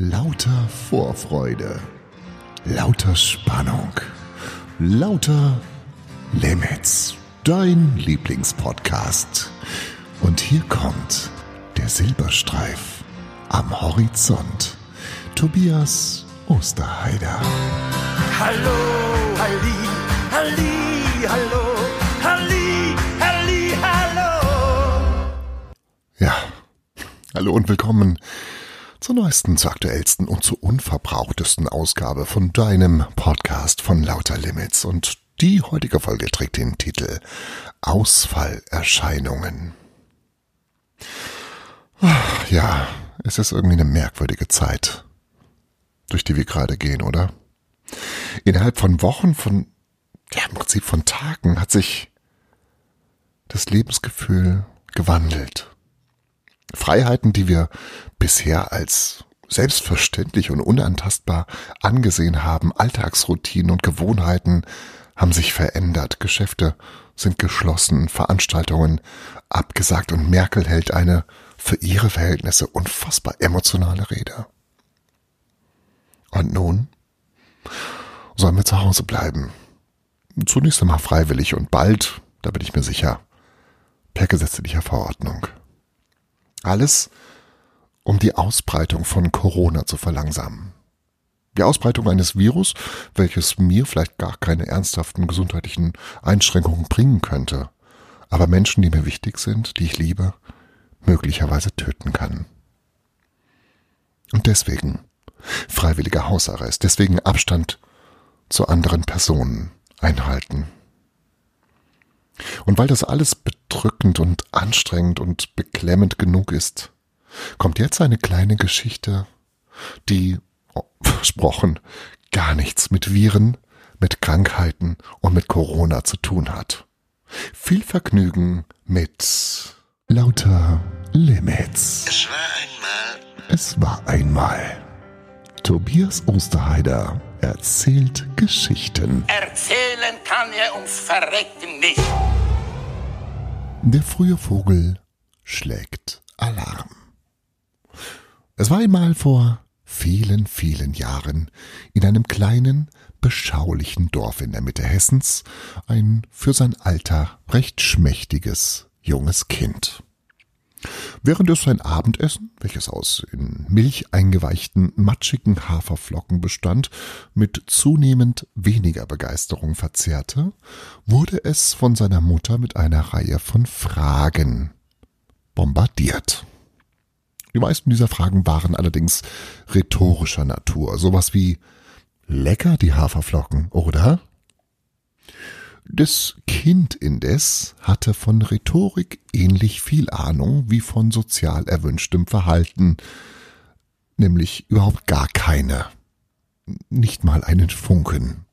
Lauter Vorfreude, lauter Spannung, lauter Limits, dein Lieblingspodcast. Und hier kommt der Silberstreif am Horizont. Tobias Osterheider. Hallo, Halli, Halli, hallo, Halli, Halli, hallo. Ja, hallo und willkommen zur neuesten, zur aktuellsten und zur unverbrauchtesten Ausgabe von deinem Podcast von Lauter Limits. Und die heutige Folge trägt den Titel Ausfallerscheinungen. Ja, es ist irgendwie eine merkwürdige Zeit, durch die wir gerade gehen, oder? Innerhalb von Wochen, von, ja, im Prinzip von Tagen hat sich das Lebensgefühl gewandelt. Freiheiten, die wir bisher als selbstverständlich und unantastbar angesehen haben, Alltagsroutinen und Gewohnheiten haben sich verändert, Geschäfte sind geschlossen, Veranstaltungen abgesagt und Merkel hält eine für ihre Verhältnisse unfassbar emotionale Rede. Und nun sollen wir zu Hause bleiben. Zunächst einmal freiwillig und bald, da bin ich mir sicher, per gesetzlicher Verordnung. Alles, um die Ausbreitung von Corona zu verlangsamen. Die Ausbreitung eines Virus, welches mir vielleicht gar keine ernsthaften gesundheitlichen Einschränkungen bringen könnte, aber Menschen, die mir wichtig sind, die ich liebe, möglicherweise töten kann. Und deswegen freiwilliger Hausarrest, deswegen Abstand zu anderen Personen einhalten. Und weil das alles bedrückend und anstrengend und beklemmend genug ist, kommt jetzt eine kleine Geschichte, die, oh, versprochen, gar nichts mit Viren, mit Krankheiten und mit Corona zu tun hat. Viel Vergnügen mit lauter Limits. Es war einmal Es war einmal. Tobias Osterheider erzählt Geschichten. Erzählen kann er ums Verrecken nicht. Der frühe Vogel schlägt Alarm. Es war einmal vor vielen, vielen Jahren in einem kleinen, beschaulichen Dorf in der Mitte Hessens ein für sein Alter recht schmächtiges junges Kind. Während es sein Abendessen, welches aus in Milch eingeweichten, matschigen Haferflocken bestand, mit zunehmend weniger Begeisterung verzehrte, wurde es von seiner Mutter mit einer Reihe von Fragen bombardiert. Die meisten dieser Fragen waren allerdings rhetorischer Natur, sowas wie lecker die Haferflocken, oder? Das Kind indes hatte von Rhetorik ähnlich viel Ahnung wie von sozial erwünschtem Verhalten, nämlich überhaupt gar keine. Nicht mal einen Funken.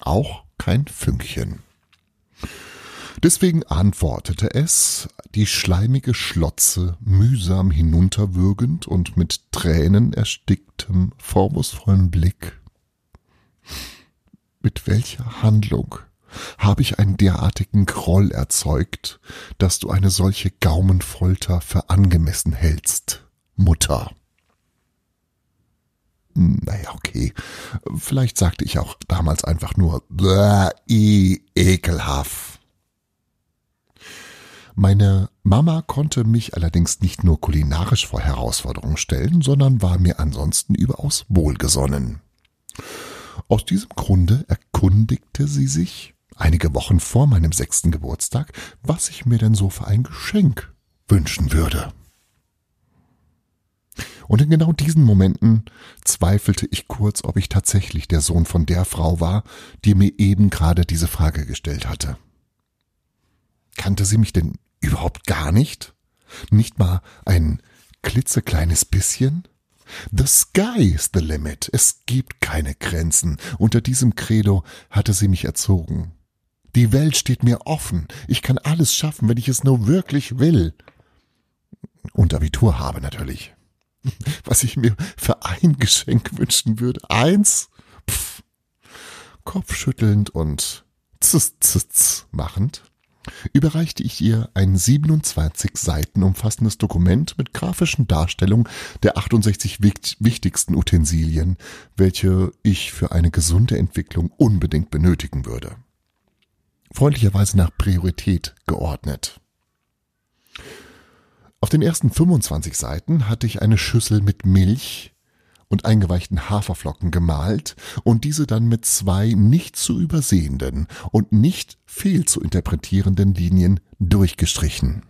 Auch kein Fünkchen. Deswegen antwortete es, die schleimige Schlotze mühsam hinunterwürgend und mit Tränen ersticktem, vorwurfsvollen Blick. Mit welcher Handlung habe ich einen derartigen Groll erzeugt, dass du eine solche Gaumenfolter für angemessen hältst, Mutter? Naja, okay. Vielleicht sagte ich auch damals einfach nur, "Bäh, i, ekelhaft. Meine Mama konnte mich allerdings nicht nur kulinarisch vor Herausforderungen stellen, sondern war mir ansonsten überaus wohlgesonnen. Aus diesem Grunde erkundigte sie sich, einige Wochen vor meinem sechsten Geburtstag, was ich mir denn so für ein Geschenk wünschen würde. Und in genau diesen Momenten zweifelte ich kurz, ob ich tatsächlich der Sohn von der Frau war, die mir eben gerade diese Frage gestellt hatte. Kannte sie mich denn überhaupt gar nicht? Nicht mal ein klitzekleines bisschen? The sky is the limit. Es gibt keine Grenzen. Unter diesem Credo hatte sie mich erzogen. Die Welt steht mir offen. Ich kann alles schaffen, wenn ich es nur wirklich will. Und Abitur habe natürlich. Was ich mir für ein Geschenk wünschen würde. Eins? Pff. Kopfschüttelnd und zzz, zzz machend, überreichte ich ihr ein 27 Seiten umfassendes Dokument mit grafischen Darstellungen der 68 wichtigsten Utensilien, welche ich für eine gesunde Entwicklung unbedingt benötigen würde. Freundlicherweise nach Priorität geordnet. Auf den ersten 25 Seiten hatte ich eine Schüssel mit Milch, und eingeweichten Haferflocken gemalt und diese dann mit zwei nicht zu übersehenden und nicht fehl zu interpretierenden Linien durchgestrichen.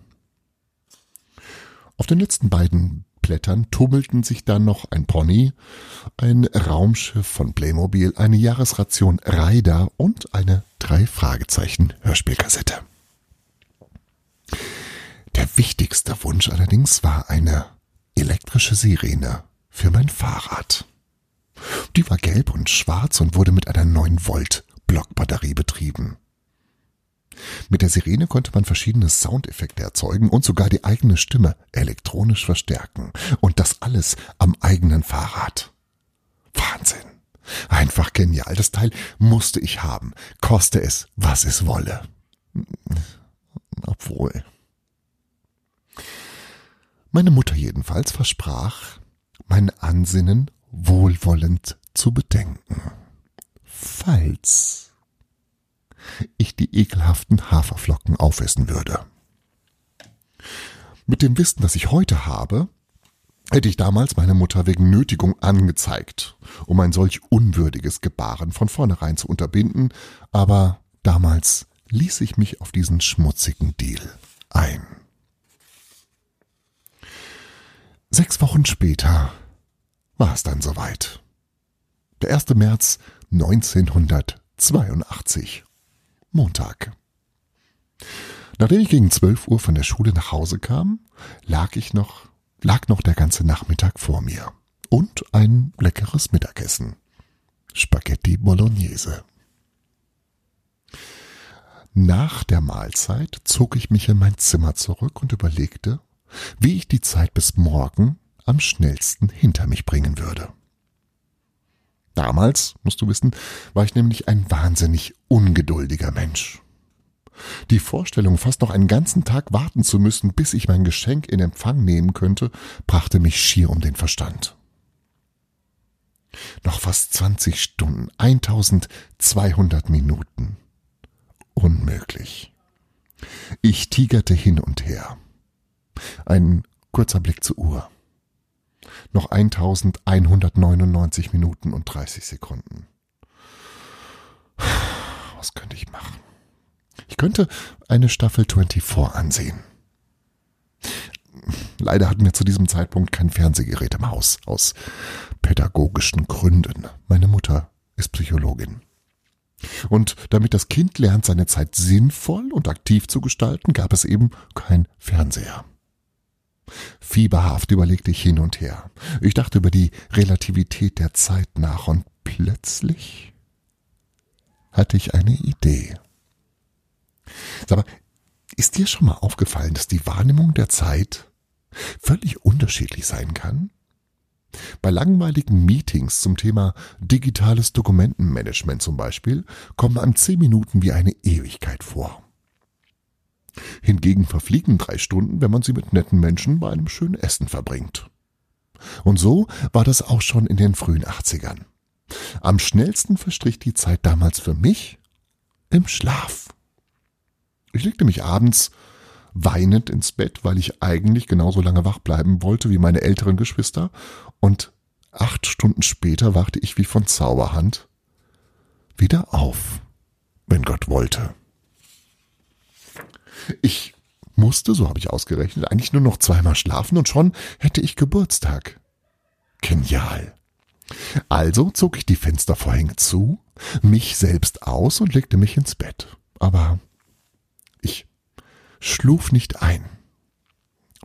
Auf den letzten beiden Blättern tummelten sich dann noch ein Pony, ein Raumschiff von Playmobil, eine Jahresration Ryder und eine drei Fragezeichen Hörspielkassette. Der wichtigste Wunsch allerdings war eine elektrische Sirene für mein Fahrrad. Die war gelb und schwarz und wurde mit einer 9 Volt Blockbatterie betrieben. Mit der Sirene konnte man verschiedene Soundeffekte erzeugen und sogar die eigene Stimme elektronisch verstärken. Und das alles am eigenen Fahrrad. Wahnsinn. Einfach genial. Das Teil musste ich haben. Koste es, was es wolle. Obwohl. Meine Mutter jedenfalls versprach, mein Ansinnen wohlwollend zu bedenken. Falls ich die ekelhaften Haferflocken aufessen würde. Mit dem Wissen, das ich heute habe, hätte ich damals meine Mutter wegen Nötigung angezeigt, um ein solch unwürdiges Gebaren von vornherein zu unterbinden, aber damals ließ ich mich auf diesen schmutzigen Deal ein. Sechs Wochen später war es dann soweit. Der 1. März 1982. Montag. Nachdem ich gegen 12 Uhr von der Schule nach Hause kam, lag ich noch, lag noch der ganze Nachmittag vor mir. Und ein leckeres Mittagessen. Spaghetti Bolognese. Nach der Mahlzeit zog ich mich in mein Zimmer zurück und überlegte, wie ich die Zeit bis morgen am schnellsten hinter mich bringen würde. Damals, musst du wissen, war ich nämlich ein wahnsinnig ungeduldiger Mensch. Die Vorstellung, fast noch einen ganzen Tag warten zu müssen, bis ich mein Geschenk in Empfang nehmen könnte, brachte mich schier um den Verstand. Noch fast 20 Stunden, 1200 Minuten. Unmöglich. Ich tigerte hin und her. Ein kurzer Blick zur Uhr. Noch 1199 Minuten und 30 Sekunden. Was könnte ich machen? Ich könnte eine Staffel 24 ansehen. Leider hatten wir zu diesem Zeitpunkt kein Fernsehgerät im Haus, aus pädagogischen Gründen. Meine Mutter ist Psychologin. Und damit das Kind lernt, seine Zeit sinnvoll und aktiv zu gestalten, gab es eben kein Fernseher. Fieberhaft überlegte ich hin und her. Ich dachte über die Relativität der Zeit nach und plötzlich hatte ich eine Idee. Sag mal, ist dir schon mal aufgefallen, dass die Wahrnehmung der Zeit völlig unterschiedlich sein kann? Bei langweiligen Meetings zum Thema digitales Dokumentenmanagement zum Beispiel kommen einem zehn Minuten wie eine Ewigkeit vor. Hingegen verfliegen drei Stunden, wenn man sie mit netten Menschen bei einem schönen Essen verbringt. Und so war das auch schon in den frühen 80ern. Am schnellsten verstrich die Zeit damals für mich im Schlaf. Ich legte mich abends weinend ins Bett, weil ich eigentlich genauso lange wach bleiben wollte wie meine älteren Geschwister, und acht Stunden später wachte ich wie von Zauberhand wieder auf, wenn Gott wollte. Ich musste, so habe ich ausgerechnet, eigentlich nur noch zweimal schlafen und schon hätte ich Geburtstag. Genial. Also zog ich die Fenstervorhänge zu, mich selbst aus und legte mich ins Bett. Aber ich schluf nicht ein.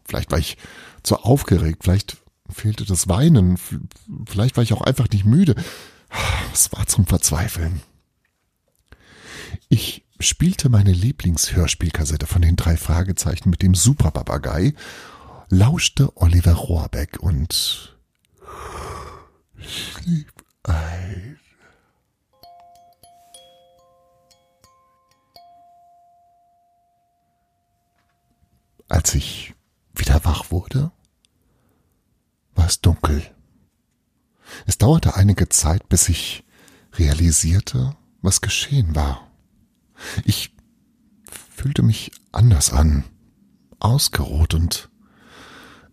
Vielleicht war ich zu aufgeregt, vielleicht fehlte das Weinen, vielleicht war ich auch einfach nicht müde. Es war zum Verzweifeln. Ich spielte meine Lieblingshörspielkassette von den drei Fragezeichen mit dem Superpapagei, lauschte Oliver Rohrbeck und schlief ein. Als ich wieder wach wurde, war es dunkel. Es dauerte einige Zeit, bis ich realisierte, was geschehen war. Ich fühlte mich anders an, ausgeruht und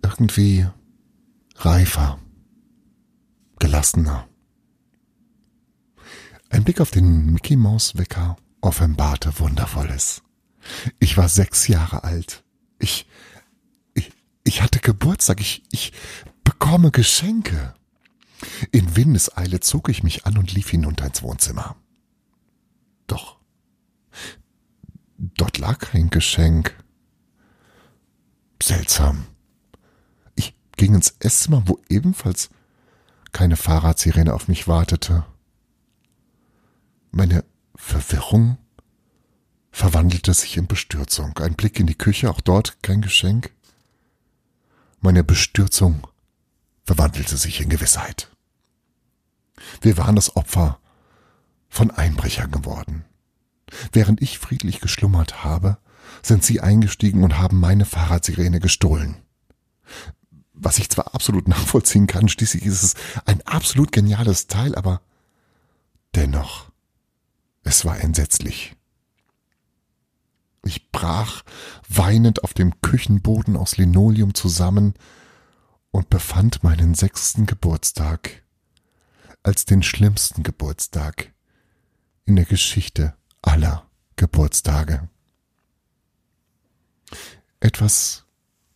irgendwie reifer, gelassener. Ein Blick auf den Mickey Maus Wecker offenbarte Wundervolles. Ich war sechs Jahre alt. Ich, ich, ich hatte Geburtstag. Ich, ich bekomme Geschenke. In Windeseile zog ich mich an und lief hinunter ins Wohnzimmer. Doch, dort lag kein Geschenk. Seltsam. Ich ging ins Esszimmer, wo ebenfalls keine Fahrradsirene auf mich wartete. Meine Verwirrung verwandelte sich in Bestürzung. Ein Blick in die Küche, auch dort kein Geschenk. Meine Bestürzung verwandelte sich in Gewissheit. Wir waren das Opfer von Einbrechern geworden. Während ich friedlich geschlummert habe, sind sie eingestiegen und haben meine Fahrradsirene gestohlen. Was ich zwar absolut nachvollziehen kann, schließlich ist es ein absolut geniales Teil, aber dennoch, es war entsetzlich. Ich brach weinend auf dem Küchenboden aus Linoleum zusammen und befand meinen sechsten Geburtstag als den schlimmsten Geburtstag in der Geschichte aller Geburtstage. Etwas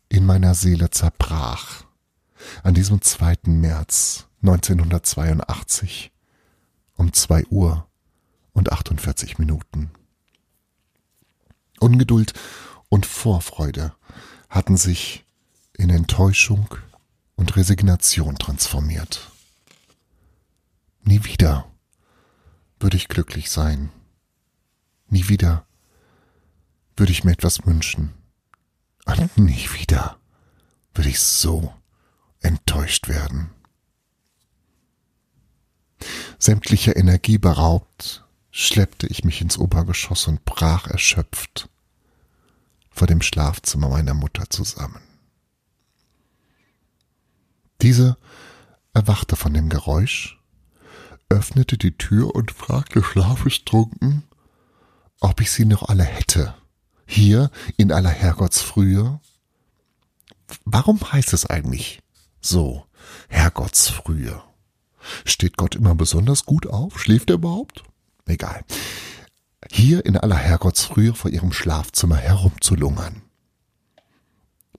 in meiner Seele zerbrach an diesem 2. März 1982 um zwei Uhr und 48 Minuten. Ungeduld und Vorfreude hatten sich in Enttäuschung und Resignation transformiert. Nie wieder würde ich glücklich sein. Nie wieder würde ich mir etwas wünschen. Und nie wieder würde ich so enttäuscht werden. Sämtlicher Energie beraubt, schleppte ich mich ins Obergeschoss und brach erschöpft vor dem Schlafzimmer meiner Mutter zusammen. Diese erwachte von dem Geräusch, öffnete die Tür und fragte schlafestrunken, ob ich sie noch alle hätte, hier in aller Herrgottsfrühe. Warum heißt es eigentlich so, Herrgottsfrühe? Steht Gott immer besonders gut auf? Schläft er überhaupt? Egal hier in aller Herrgottsfrühe vor ihrem Schlafzimmer herumzulungern.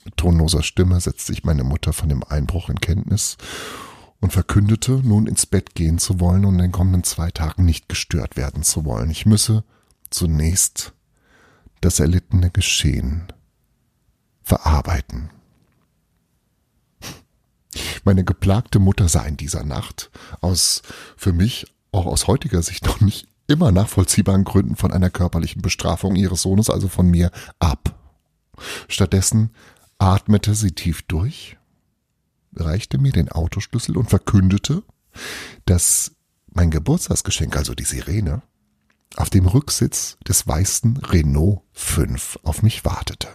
Mit tonloser Stimme setzte sich meine Mutter von dem Einbruch in Kenntnis und verkündete, nun ins Bett gehen zu wollen und in den kommenden zwei Tagen nicht gestört werden zu wollen. Ich müsse zunächst das erlittene Geschehen verarbeiten. Meine geplagte Mutter sah in dieser Nacht aus für mich auch aus heutiger Sicht noch nicht immer nachvollziehbaren Gründen von einer körperlichen Bestrafung ihres Sohnes, also von mir, ab. Stattdessen atmete sie tief durch, reichte mir den Autoschlüssel und verkündete, dass mein Geburtstagsgeschenk, also die Sirene, auf dem Rücksitz des weißen Renault 5 auf mich wartete.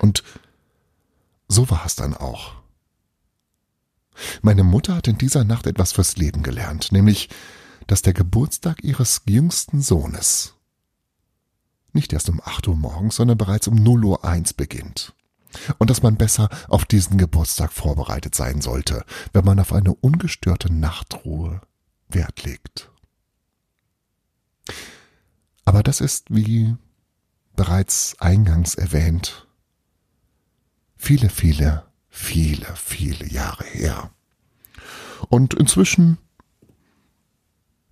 Und so war es dann auch. Meine Mutter hat in dieser Nacht etwas fürs Leben gelernt, nämlich dass der Geburtstag ihres jüngsten Sohnes nicht erst um 8 Uhr morgens, sondern bereits um 0 Uhr 1 beginnt. Und dass man besser auf diesen Geburtstag vorbereitet sein sollte, wenn man auf eine ungestörte Nachtruhe Wert legt. Aber das ist, wie bereits eingangs erwähnt, viele, viele, viele, viele Jahre her. Und inzwischen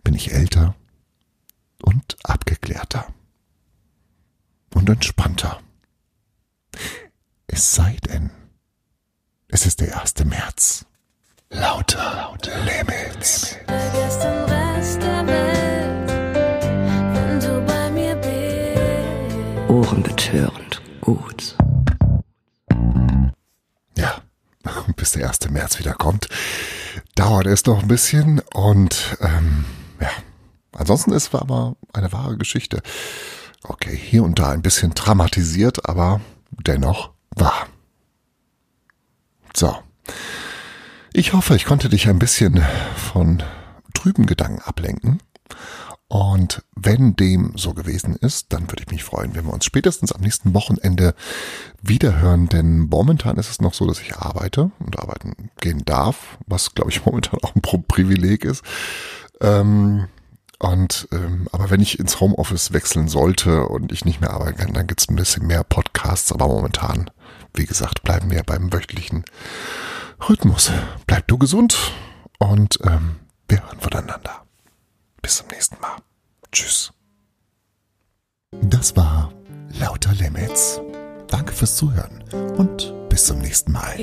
bin ich älter und abgeklärter und entspannter. Es sei denn, es ist der 1. März. Lauter, lauter Limits. Vergiss Ohrenbetörend gut. Ja, bis der 1. März wieder kommt, dauert es noch ein bisschen und ähm, ja, ansonsten ist es aber eine wahre Geschichte. Okay, hier und da ein bisschen dramatisiert, aber dennoch wahr. So. Ich hoffe, ich konnte dich ein bisschen von trüben Gedanken ablenken. Und wenn dem so gewesen ist, dann würde ich mich freuen, wenn wir uns spätestens am nächsten Wochenende wiederhören. Denn momentan ist es noch so, dass ich arbeite und arbeiten gehen darf, was glaube ich momentan auch ein Privileg ist. Ähm, und ähm, aber wenn ich ins Homeoffice wechseln sollte und ich nicht mehr arbeiten kann, dann gibt's ein bisschen mehr Podcasts. Aber momentan, wie gesagt, bleiben wir beim wöchentlichen Rhythmus. Bleib du gesund und ähm, wir hören voneinander. Bis zum nächsten Mal. Tschüss. Das war Lauter Limits. Danke fürs Zuhören und bis zum nächsten Mal.